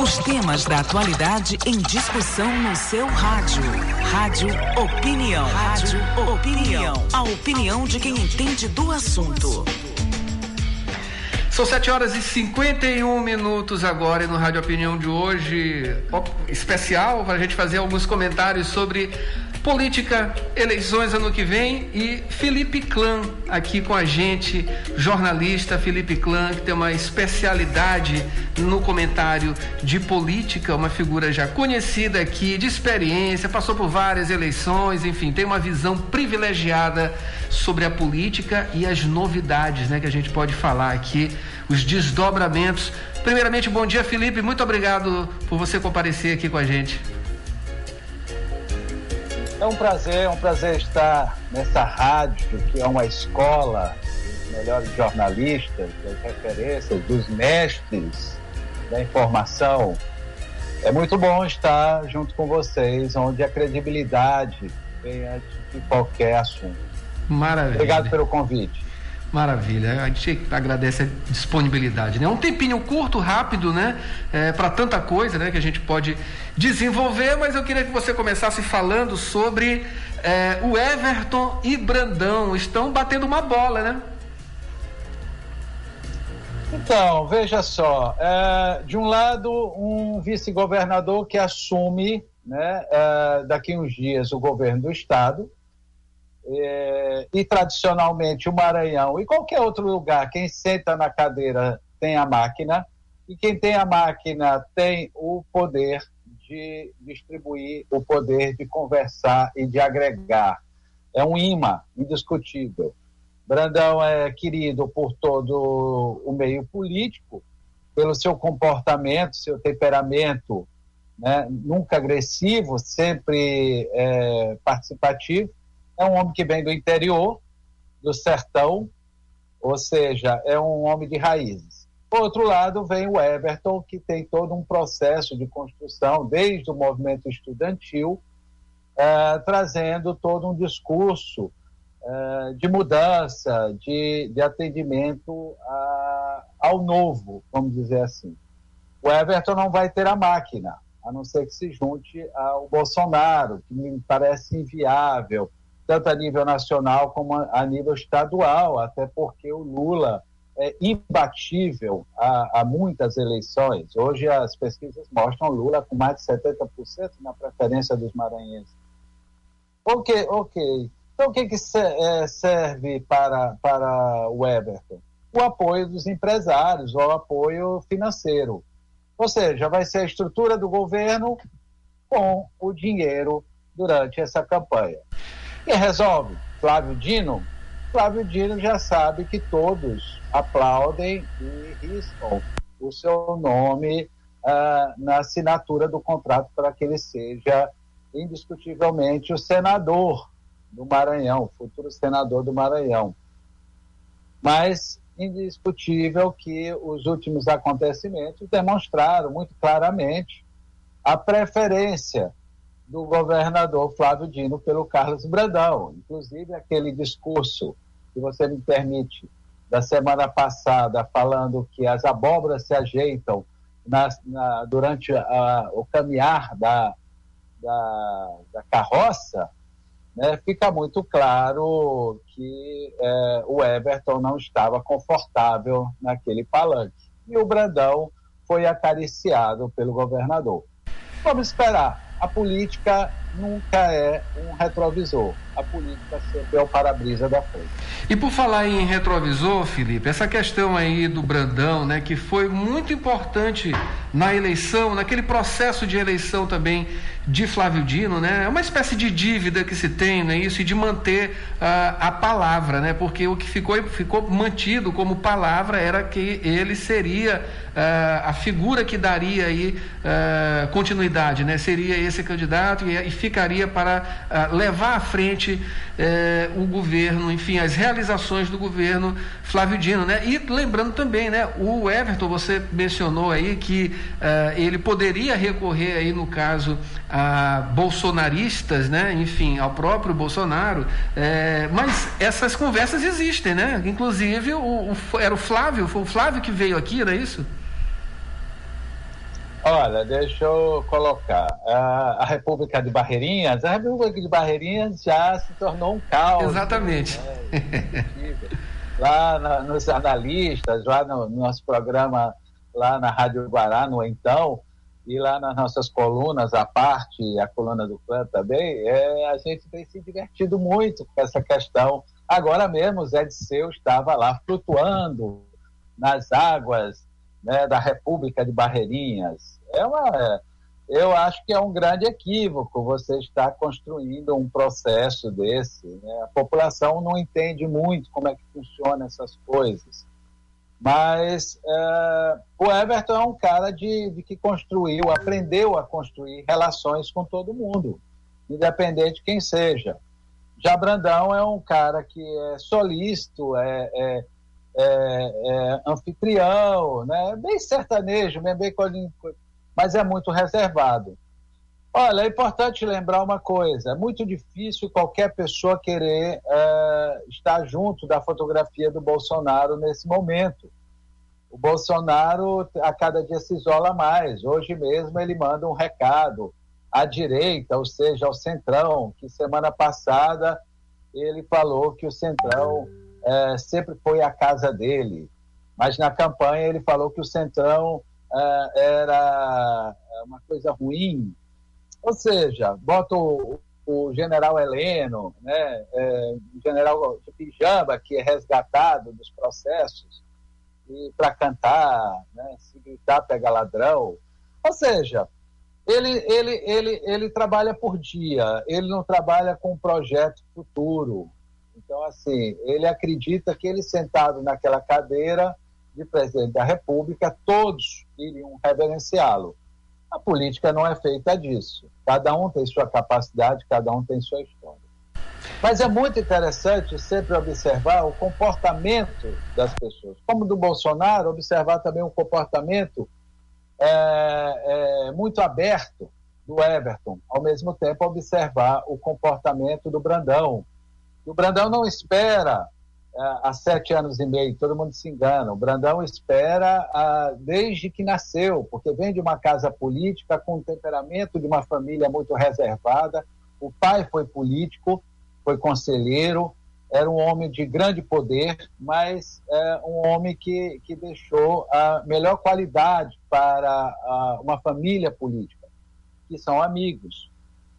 Os temas da atualidade em discussão no seu rádio. Rádio Opinião. Rádio Opinião. A opinião de quem entende do assunto. São 7 horas e 51 minutos agora e no Rádio Opinião de hoje, especial para a gente fazer alguns comentários sobre política, eleições ano que vem e Felipe Clã aqui com a gente, jornalista Felipe Clã, que tem uma especialidade no comentário de política, uma figura já conhecida aqui, de experiência, passou por várias eleições, enfim, tem uma visão privilegiada sobre a política e as novidades, né, que a gente pode falar aqui, os desdobramentos. Primeiramente, bom dia, Felipe. Muito obrigado por você comparecer aqui com a gente. É um prazer, é um prazer estar nessa rádio, que é uma escola dos melhores jornalistas, das referências, dos mestres da informação. É muito bom estar junto com vocês, onde a credibilidade vem antes de qualquer assunto. Maravilha. Obrigado pelo convite. Maravilha, a gente agradece a disponibilidade, né? Um tempinho curto, rápido, né? É, para tanta coisa, né? Que a gente pode desenvolver, mas eu queria que você começasse falando sobre é, o Everton e Brandão estão batendo uma bola, né? Então, veja só, é, de um lado, um vice-governador que assume, né, é, daqui uns dias, o governo do estado, é, e tradicionalmente o Maranhão e qualquer outro lugar, quem senta na cadeira tem a máquina e quem tem a máquina tem o poder de distribuir, o poder de conversar e de agregar. É um imã indiscutível. Brandão é querido por todo o meio político, pelo seu comportamento, seu temperamento, né, nunca agressivo, sempre é, participativo é um homem que vem do interior, do sertão, ou seja, é um homem de raízes. Por outro lado, vem o Everton, que tem todo um processo de construção, desde o movimento estudantil, é, trazendo todo um discurso é, de mudança, de, de atendimento a, ao novo, vamos dizer assim. O Everton não vai ter a máquina, a não ser que se junte ao Bolsonaro, que me parece inviável, tanto a nível nacional como a nível estadual, até porque o Lula é imbatível a, a muitas eleições. Hoje as pesquisas mostram o Lula com mais de 70% na preferência dos maranhenses. Ok, ok. Então o que, que é, serve para, para o Everton? O apoio dos empresários, o apoio financeiro. Ou seja, vai ser a estrutura do governo com o dinheiro durante essa campanha. Quem resolve? Flávio Dino? Flávio Dino já sabe que todos aplaudem e riscam o seu nome uh, na assinatura do contrato para que ele seja indiscutivelmente o senador do Maranhão, futuro senador do Maranhão. Mas indiscutível que os últimos acontecimentos demonstraram muito claramente a preferência do governador Flávio Dino pelo Carlos Brandão. Inclusive, aquele discurso, que você me permite, da semana passada, falando que as abóboras se ajeitam na, na, durante a, o caminhar da, da, da carroça, né, fica muito claro que é, o Everton não estava confortável naquele palanque. E o Brandão foi acariciado pelo governador. Vamos esperar a política nunca é um retrovisor. A política sempre é o para-brisa da frente. E por falar em retrovisor, Felipe, essa questão aí do Brandão, né, que foi muito importante na eleição, naquele processo de eleição também de Flávio Dino, né? É uma espécie de dívida que se tem, né? Isso, e de manter uh, a palavra, né? Porque o que ficou, ficou mantido como palavra era que ele seria uh, a figura que daria aí uh, continuidade, né? Seria esse candidato e, e ficaria para levar à frente eh, o governo, enfim, as realizações do governo Flávio Dino, né? E lembrando também, né? O Everton, você mencionou aí que ele poderia recorrer aí no caso a bolsonaristas, né? enfim, ao próprio Bolsonaro, é, mas essas conversas existem, né? Inclusive, o, o, era o Flávio, foi o Flávio que veio aqui, era isso? Olha, deixa eu colocar. A, a, República de Barreirinhas, a República de Barreirinhas já se tornou um caos. Exatamente. Né? lá na, nos analistas, lá no, no, nosso programa, lá na Rádio Guará, no Então, e lá nas nossas colunas, a parte, a coluna do clã também, é, a gente tem se divertido muito com essa questão. Agora mesmo, o Zé de Seu estava lá flutuando nas águas né, da República de Barreirinhas. É uma, eu acho que é um grande equívoco você estar construindo um processo desse. Né? A população não entende muito como é que funcionam essas coisas. Mas é, o Everton é um cara de, de, que construiu, aprendeu a construir relações com todo mundo, independente de quem seja. Já Brandão é um cara que é solícito, é, é é, é, anfitrião, né? bem sertanejo, bem, mas é muito reservado. Olha, é importante lembrar uma coisa: é muito difícil qualquer pessoa querer é, estar junto da fotografia do Bolsonaro nesse momento. O Bolsonaro a cada dia se isola mais. Hoje mesmo ele manda um recado à direita, ou seja, ao centrão, que semana passada ele falou que o centrão é, sempre foi a casa dele. Mas na campanha ele falou que o Centrão é, era uma coisa ruim. Ou seja, bota o, o general Heleno, né, é, o general de pijama, que é resgatado dos processos, para cantar, né, se gritar, pega ladrão. Ou seja, ele, ele, ele, ele trabalha por dia, ele não trabalha com um projeto futuro. Então, assim, ele acredita que ele sentado naquela cadeira de presidente da República, todos iriam reverenciá-lo. A política não é feita disso. Cada um tem sua capacidade, cada um tem sua história. Mas é muito interessante sempre observar o comportamento das pessoas. Como do Bolsonaro, observar também o comportamento é, é, muito aberto do Everton. Ao mesmo tempo, observar o comportamento do Brandão, o Brandão não espera uh, há sete anos e meio, todo mundo se engana. O Brandão espera uh, desde que nasceu, porque vem de uma casa política com o temperamento de uma família muito reservada. O pai foi político, foi conselheiro, era um homem de grande poder, mas é um homem que, que deixou a melhor qualidade para uma família política, que são amigos,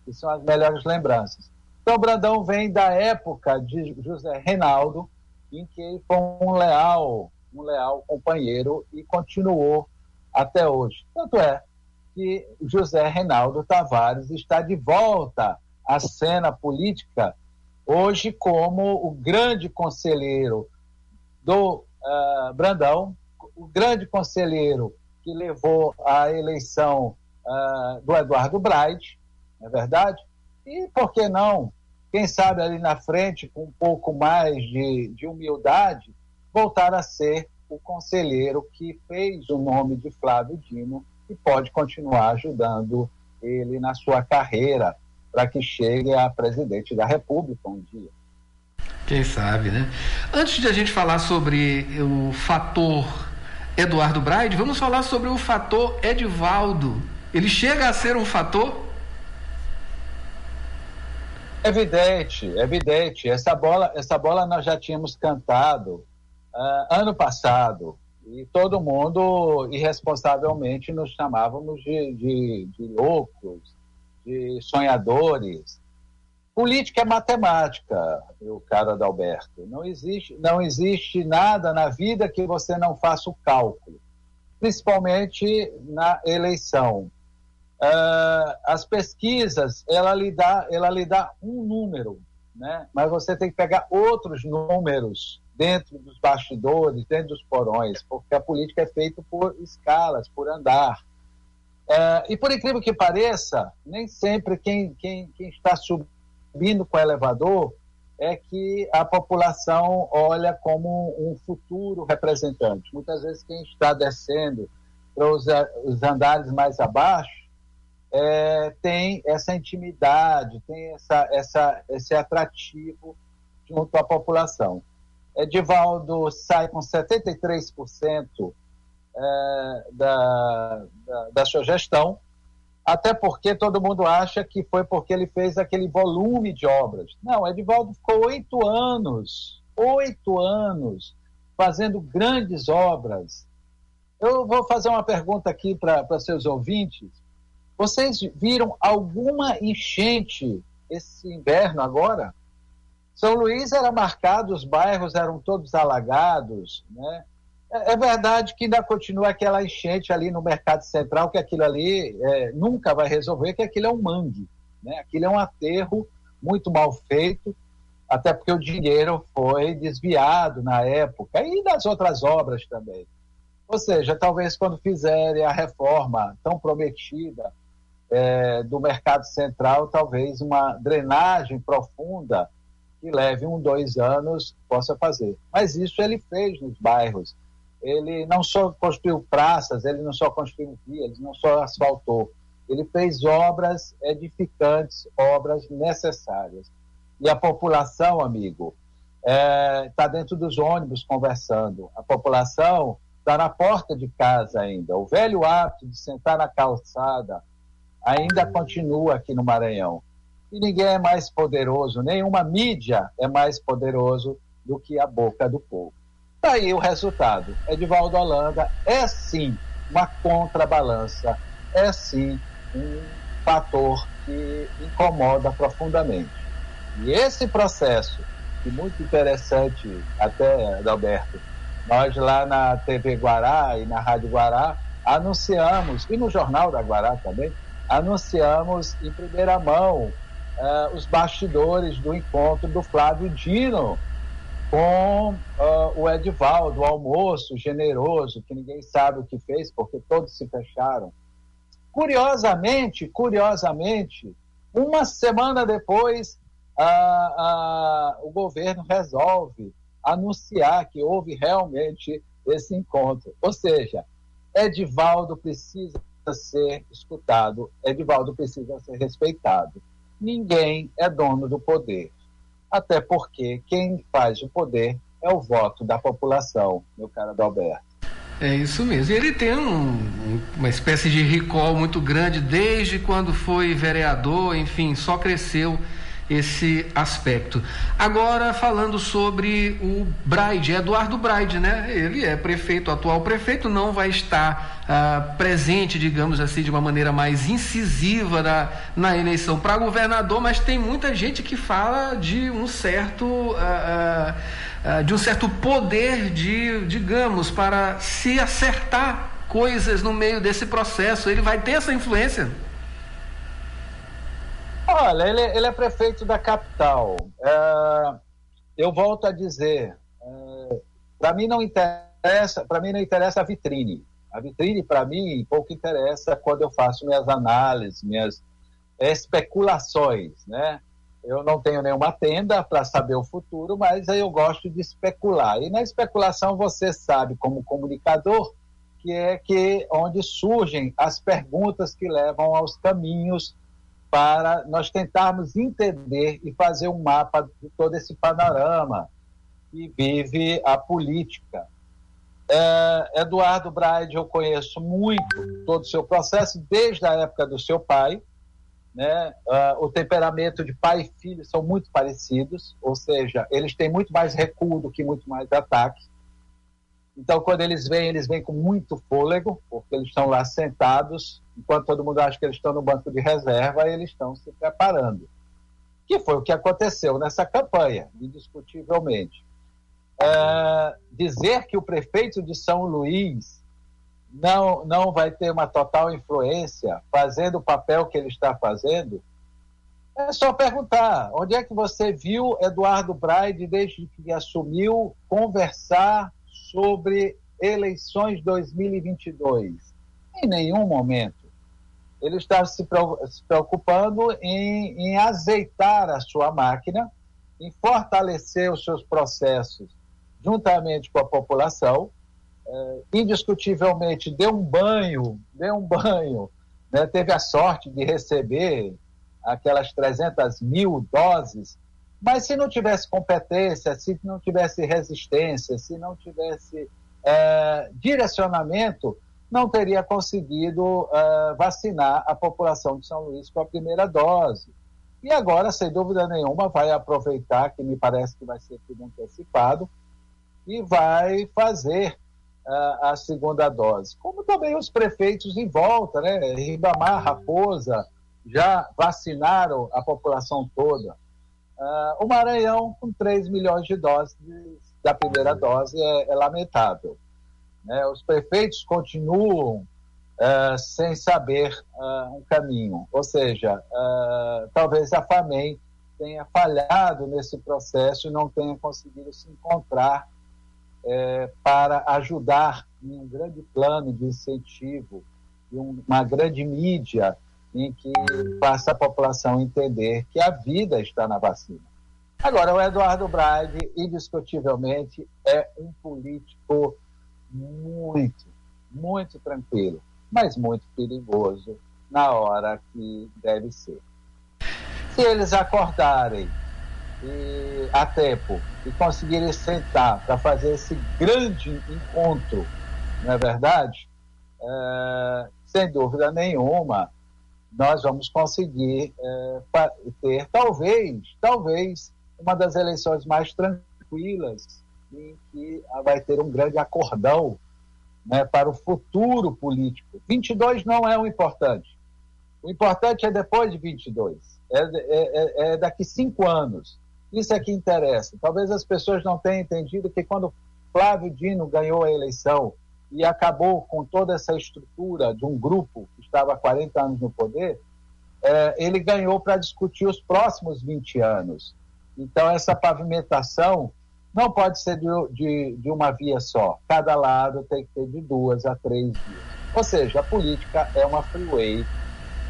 que são as melhores lembranças. Então, Brandão vem da época de José Reinaldo, em que foi um leal, um leal companheiro e continuou até hoje. Tanto é que José Reinaldo Tavares está de volta à cena política hoje como o grande conselheiro do uh, Brandão, o grande conselheiro que levou à eleição uh, do Eduardo Braide, não é verdade? E por que não, quem sabe ali na frente, com um pouco mais de, de humildade, voltar a ser o conselheiro que fez o nome de Flávio Dino e pode continuar ajudando ele na sua carreira para que chegue a presidente da República um dia. Quem sabe, né? Antes de a gente falar sobre o fator Eduardo Braide, vamos falar sobre o fator Edivaldo. Ele chega a ser um fator? Evidente, evidente. Essa bola, essa bola nós já tínhamos cantado uh, ano passado e todo mundo irresponsavelmente nos chamávamos de, de, de loucos, de sonhadores. Política é matemática, cara da Alberto. Não existe, não existe nada na vida que você não faça o cálculo, principalmente na eleição. Uh, as pesquisas, ela lhe, dá, ela lhe dá um número, né? mas você tem que pegar outros números dentro dos bastidores, dentro dos porões, porque a política é feita por escalas, por andar. Uh, e por incrível que pareça, nem sempre quem, quem, quem está subindo com o elevador é que a população olha como um futuro representante. Muitas vezes quem está descendo para os, os andares mais abaixo é, tem essa intimidade, tem essa, essa, esse atrativo junto à população. Edivaldo sai com 73% é, da, da, da sua gestão, até porque todo mundo acha que foi porque ele fez aquele volume de obras. Não, Edivaldo ficou oito anos, oito anos, fazendo grandes obras. Eu vou fazer uma pergunta aqui para seus ouvintes. Vocês viram alguma enchente esse inverno agora? São Luís era marcado, os bairros eram todos alagados, né? É, é verdade que ainda continua aquela enchente ali no mercado central, que aquilo ali é, nunca vai resolver, que aquilo é um mangue. Né? Aquilo é um aterro muito mal feito, até porque o dinheiro foi desviado na época, e das outras obras também. Ou seja, talvez quando fizerem a reforma tão prometida é, do mercado central, talvez uma drenagem profunda que leve um, dois anos possa fazer. Mas isso ele fez nos bairros ele não só construiu praças, ele não só construiu vias, ele não só asfaltou, ele fez obras edificantes, obras necessárias. E a população, amigo, está é, tá dentro dos ônibus conversando. A população está na porta de casa ainda. O velho hábito de sentar na calçada ainda continua aqui no Maranhão. E ninguém é mais poderoso, nenhuma mídia é mais poderoso do que a boca do povo. Está aí o resultado. Edivaldo Holanda é sim uma contrabalança, é sim um fator que incomoda profundamente. E esse processo, que muito interessante até, Adalberto, nós lá na TV Guará e na Rádio Guará anunciamos, e no Jornal da Guará também, anunciamos em primeira mão uh, os bastidores do encontro do Flávio Dino com uh, o Edivaldo, o almoço generoso, que ninguém sabe o que fez, porque todos se fecharam. Curiosamente, curiosamente, uma semana depois, uh, o governo resolve anunciar que houve realmente esse encontro. Ou seja, Edivaldo precisa ser escutado, Edivaldo precisa ser respeitado. Ninguém é dono do poder até porque quem faz o poder é o voto da população, meu caro Adalberto. É isso mesmo. E ele tem um, uma espécie de recall muito grande desde quando foi vereador, enfim, só cresceu esse aspecto. Agora, falando sobre o Braide, Eduardo Braide, né? Ele é prefeito, atual prefeito, não vai estar ah, presente, digamos assim, de uma maneira mais incisiva na, na eleição para governador, mas tem muita gente que fala de um certo. Ah, ah, de um certo poder de, digamos, para se acertar coisas no meio desse processo. Ele vai ter essa influência? Olha, ele, ele é prefeito da capital. É, eu volto a dizer, é, para mim não interessa, para mim não interessa a vitrine. A vitrine para mim pouco interessa quando eu faço minhas análises, minhas especulações, né? Eu não tenho nenhuma tenda para saber o futuro, mas eu gosto de especular. E na especulação você sabe, como comunicador, que é que onde surgem as perguntas que levam aos caminhos para nós tentarmos entender e fazer um mapa de todo esse panorama que vive a política. É, Eduardo Braide eu conheço muito todo o seu processo, desde a época do seu pai. Né? Uh, o temperamento de pai e filho são muito parecidos, ou seja, eles têm muito mais recuo do que muito mais ataque. Então, quando eles vêm, eles vêm com muito fôlego, porque eles estão lá sentados, enquanto todo mundo acha que eles estão no banco de reserva, eles estão se preparando. Que foi o que aconteceu nessa campanha, indiscutivelmente. É, dizer que o prefeito de São Luís não, não vai ter uma total influência fazendo o papel que ele está fazendo, é só perguntar onde é que você viu Eduardo Braide, desde que assumiu, conversar sobre eleições 2022? Em nenhum momento. Ele está se preocupando em, em azeitar a sua máquina, em fortalecer os seus processos juntamente com a população. É, indiscutivelmente, deu um banho, deu um banho, né? teve a sorte de receber aquelas 300 mil doses mas se não tivesse competência, se não tivesse resistência, se não tivesse é, direcionamento, não teria conseguido é, vacinar a população de São Luís com a primeira dose. E agora, sem dúvida nenhuma, vai aproveitar, que me parece que vai ser tudo antecipado, e vai fazer uh, a segunda dose. Como também os prefeitos em volta, né? Ribamar, Raposa, já vacinaram a população toda. Uh, o Maranhão, com 3 milhões de doses da primeira dose, é, é lamentável. Né? Os prefeitos continuam uh, sem saber uh, um caminho. Ou seja, talvez a FAMEM tenha falhado nesse processo e não tenha conseguido se encontrar é, para ajudar em um grande plano de incentivo, uma grande mídia em que faça a população entender que a vida está na vacina. Agora, o Eduardo Braide, indiscutivelmente, é um político muito, muito tranquilo, mas muito perigoso na hora que deve ser. Se eles acordarem e, a tempo e conseguirem sentar para fazer esse grande encontro, não é verdade? É, sem dúvida nenhuma, nós vamos conseguir é, ter, talvez, talvez, uma das eleições mais tranquilas em que vai ter um grande acordão né, para o futuro político. 22 não é o importante. O importante é depois de 22, é, é, é, é daqui cinco anos. Isso é que interessa. Talvez as pessoas não tenham entendido que quando Flávio Dino ganhou a eleição e acabou com toda essa estrutura de um grupo que estava há 40 anos no poder, é, ele ganhou para discutir os próximos 20 anos. Então, essa pavimentação não pode ser de, de, de, uma via só. Cada lado tem que ter de duas a três vias. Ou seja, a política é uma freeway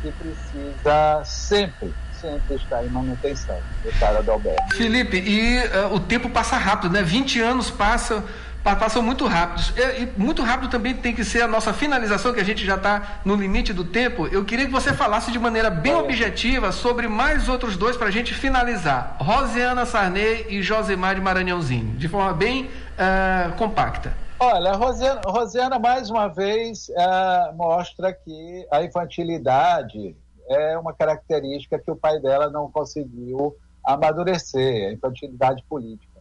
que precisa sempre sempre está em manutenção, do Adalberto. Felipe, e uh, o tempo passa rápido, né? 20 anos passam passam muito rápidos. E, muito rápido também tem que ser a nossa finalização, que a gente já está no limite do tempo. Eu queria que você falasse de maneira bem objetiva sobre mais outros dois para a gente finalizar: Rosiana Sarney e Josemar de Maranhãozinho, de forma bem uh, compacta. Olha, a Rosiana, Rosiana mais uma vez uh, mostra que a infantilidade é uma característica que o pai dela não conseguiu amadurecer, a infantilidade política.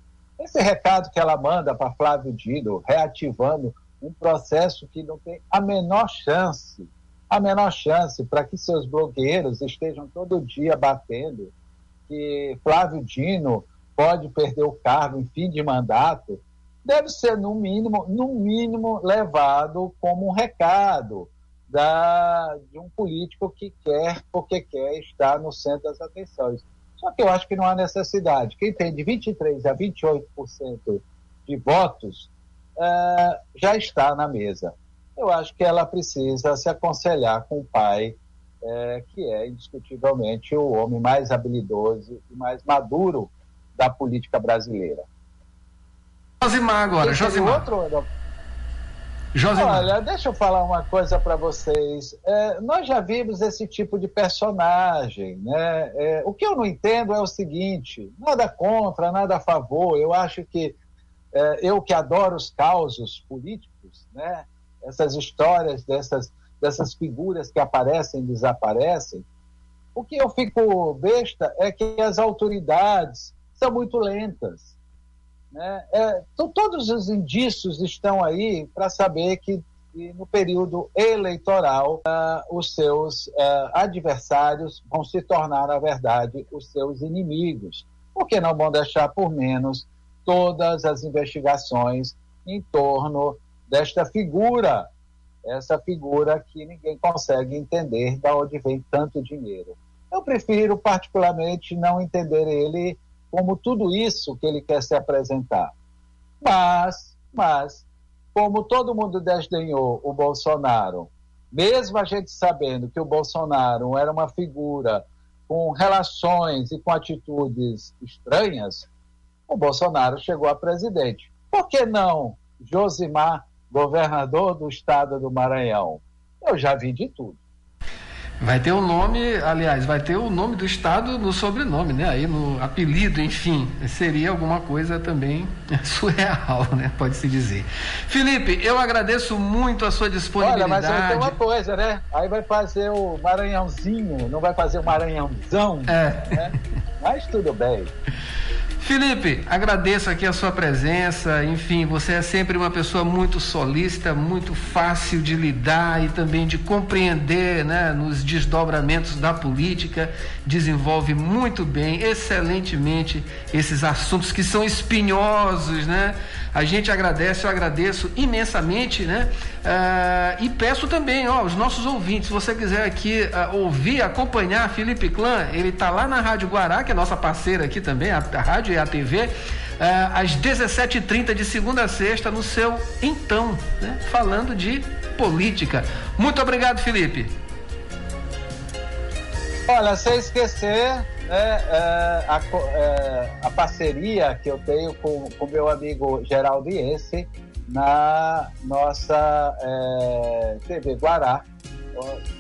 Esse recado que ela manda para Flávio Dino, reativando um processo que não tem a menor chance, a menor chance para que seus blogueiros estejam todo dia batendo que Flávio Dino pode perder o cargo em fim de mandato, deve ser no mínimo, no mínimo levado como um recado da, de um político que quer, porque quer estar no centro das atenções. Só que eu acho que não há necessidade. Quem tem de 23% a 28% de votos uh, já está na mesa. Eu acho que ela precisa se aconselhar com o pai, uh, que é indiscutivelmente o homem mais habilidoso e mais maduro da política brasileira. Josimar agora, Josimar. Outro, Olha, deixa eu falar uma coisa para vocês. É, nós já vimos esse tipo de personagem. Né? É, o que eu não entendo é o seguinte: nada contra, nada a favor. Eu acho que é, eu que adoro os causos políticos, né? essas histórias dessas, dessas figuras que aparecem e desaparecem, o que eu fico besta é que as autoridades são muito lentas. Né? É, então, todos os indícios estão aí para saber que, que, no período eleitoral uh, os seus uh, adversários vão se tornar, na verdade, os seus inimigos, porque não vão deixar por menos todas as investigações em torno desta figura, essa figura que ninguém consegue entender de onde vem tanto dinheiro. Eu prefiro, particularmente, não entender ele como tudo isso que ele quer se apresentar. Mas, mas, como todo mundo desdenhou o Bolsonaro, mesmo a gente sabendo que o Bolsonaro era uma figura com relações e com atitudes estranhas, o Bolsonaro chegou a presidente. Por que não Josimar, governador do estado do Maranhão? Eu já vi de tudo. Vai ter o nome, aliás, vai ter o nome do estado no sobrenome, né? Aí no apelido, enfim, seria alguma coisa também surreal, né? Pode-se dizer. Felipe, eu agradeço muito a sua disponibilidade. Olha, mas aí tem uma coisa, né? Aí vai fazer o Maranhãozinho, não vai fazer o Maranhãozão. É. Né? Mas tudo bem. Felipe, agradeço aqui a sua presença. Enfim, você é sempre uma pessoa muito solícita, muito fácil de lidar e também de compreender, né, nos desdobramentos da política. Desenvolve muito bem, excelentemente esses assuntos que são espinhosos, né? A gente agradece, eu agradeço imensamente, né? Uh, e peço também, ó, os nossos ouvintes, se você quiser aqui uh, ouvir, acompanhar Felipe Clã, ele está lá na Rádio Guará, que é nossa parceira aqui também, a, a rádio e a TV, uh, às 17h30 de segunda a sexta, no seu Então, né? Falando de política. Muito obrigado, Felipe. Olha, sem esquecer né, é, a, é, a, parceria que eu tenho com o meu amigo Geraldo Iense na nossa é, TV Guará,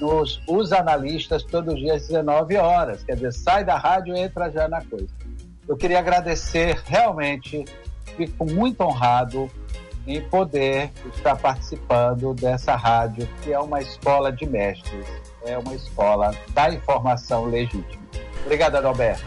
nos, os analistas todos os dias às 19 horas, quer dizer, sai da rádio e entra já na coisa. Eu queria agradecer realmente, fico muito honrado em poder estar participando dessa rádio, que é uma escola de mestres, é uma escola da informação legítima. Obrigado, Adalberto.